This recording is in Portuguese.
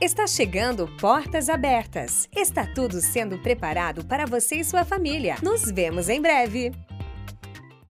Está chegando Portas Abertas. Está tudo sendo preparado para você e sua família. Nos vemos em breve.